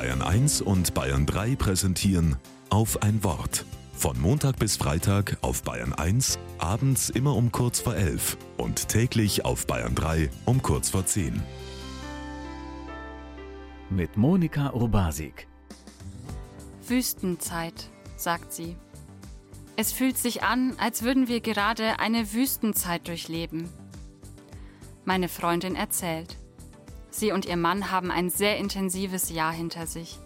Bayern 1 und Bayern 3 präsentieren auf ein Wort. Von Montag bis Freitag auf Bayern 1, abends immer um kurz vor 11 und täglich auf Bayern 3 um kurz vor 10. Mit Monika Urbasik. Wüstenzeit, sagt sie. Es fühlt sich an, als würden wir gerade eine Wüstenzeit durchleben. Meine Freundin erzählt. Sie und ihr Mann haben ein sehr intensives Jahr hinter sich.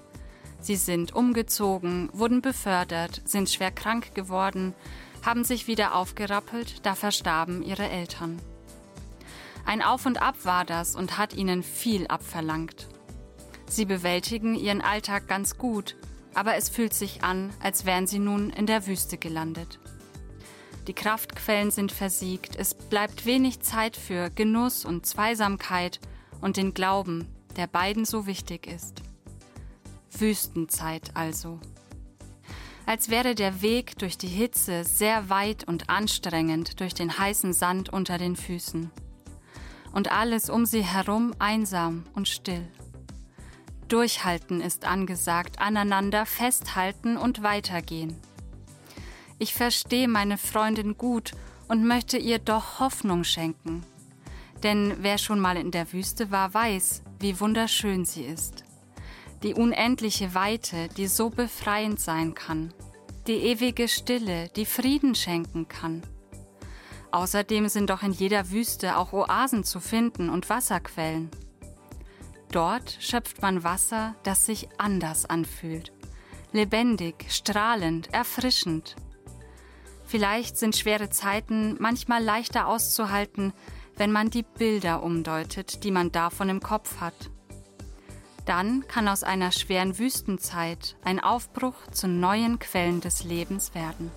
Sie sind umgezogen, wurden befördert, sind schwer krank geworden, haben sich wieder aufgerappelt, da verstarben ihre Eltern. Ein Auf und Ab war das und hat ihnen viel abverlangt. Sie bewältigen ihren Alltag ganz gut, aber es fühlt sich an, als wären sie nun in der Wüste gelandet. Die Kraftquellen sind versiegt, es bleibt wenig Zeit für Genuss und Zweisamkeit und den Glauben, der beiden so wichtig ist. Wüstenzeit also. Als wäre der Weg durch die Hitze sehr weit und anstrengend durch den heißen Sand unter den Füßen. Und alles um sie herum einsam und still. Durchhalten ist angesagt, aneinander festhalten und weitergehen. Ich verstehe meine Freundin gut und möchte ihr doch Hoffnung schenken. Denn wer schon mal in der Wüste war, weiß, wie wunderschön sie ist. Die unendliche Weite, die so befreiend sein kann. Die ewige Stille, die Frieden schenken kann. Außerdem sind doch in jeder Wüste auch Oasen zu finden und Wasserquellen. Dort schöpft man Wasser, das sich anders anfühlt. Lebendig, strahlend, erfrischend. Vielleicht sind schwere Zeiten manchmal leichter auszuhalten, wenn man die Bilder umdeutet, die man davon im Kopf hat. Dann kann aus einer schweren Wüstenzeit ein Aufbruch zu neuen Quellen des Lebens werden.